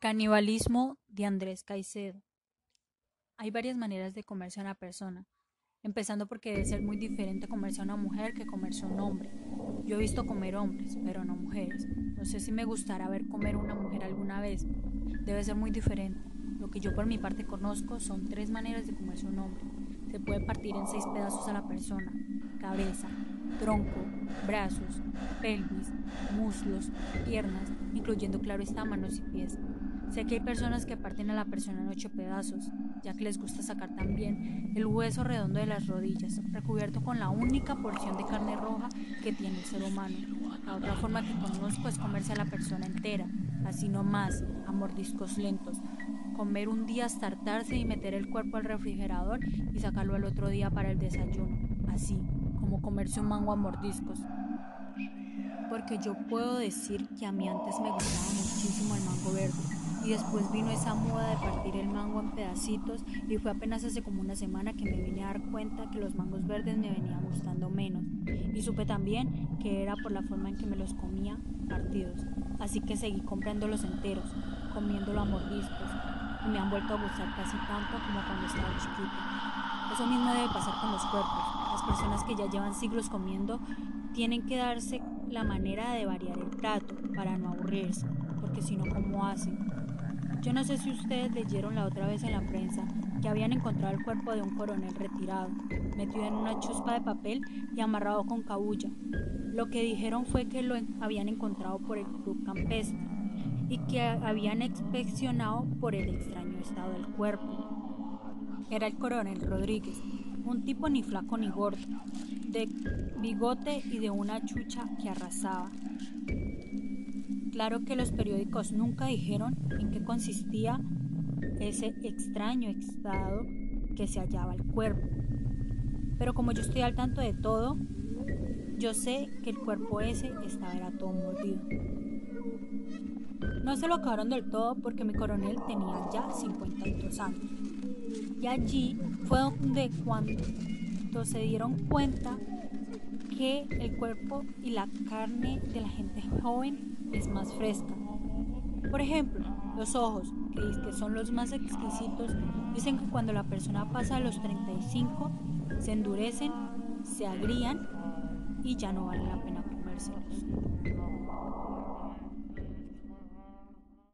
Canibalismo de Andrés Caicedo. Hay varias maneras de comerse a una persona, empezando porque debe ser muy diferente comerse a una mujer que comerse a un hombre. Yo he visto comer hombres, pero no mujeres. No sé si me gustará ver comer a una mujer alguna vez. Debe ser muy diferente. Lo que yo por mi parte conozco son tres maneras de comerse a un hombre. Se puede partir en seis pedazos a la persona. Cabeza, tronco, brazos, pelvis, muslos, piernas, incluyendo claro está manos y pies. Sé que hay personas que parten a la persona en ocho pedazos, ya que les gusta sacar también el hueso redondo de las rodillas, recubierto con la única porción de carne roja que tiene el ser humano. La otra forma que conozco es comerse a la persona entera, así no más, a mordiscos lentos. Comer un día hasta hartarse y meter el cuerpo al refrigerador y sacarlo al otro día para el desayuno, así como comerse un mango a mordiscos. Porque yo puedo decir que a mí antes me gustaba verde y después vino esa moda de partir el mango en pedacitos y fue apenas hace como una semana que me vine a dar cuenta que los mangos verdes me venían gustando menos y supe también que era por la forma en que me los comía partidos, así que seguí comprándolos enteros, comiéndolo a mordiscos y me han vuelto a gustar casi tanto como cuando estaba chiquito. Eso mismo debe pasar con los cuerpos. Las personas que ya llevan siglos comiendo tienen que darse la manera de variar el plato para no aburrirse, porque si no, ¿cómo hacen? Yo no sé si ustedes leyeron la otra vez en la prensa que habían encontrado el cuerpo de un coronel retirado, metido en una chuspa de papel y amarrado con cabulla. Lo que dijeron fue que lo habían encontrado por el club campestre y que habían inspeccionado por el extraño estado del cuerpo. Era el coronel Rodríguez, un tipo ni flaco ni gordo, de bigote y de una chucha que arrasaba. Claro que los periódicos nunca dijeron en qué consistía ese extraño estado que se hallaba el cuerpo. Pero como yo estoy al tanto de todo, yo sé que el cuerpo ese estaba era todo mordido. No se lo acabaron del todo porque mi coronel tenía ya 52 años. Y allí fue donde cuando se dieron cuenta que el cuerpo y la carne de la gente joven es más fresca. Por ejemplo, los ojos, que, son los más exquisitos, dicen que cuando la persona pasa a los 35, se endurecen, se agrían y ya no vale la pena comérselos.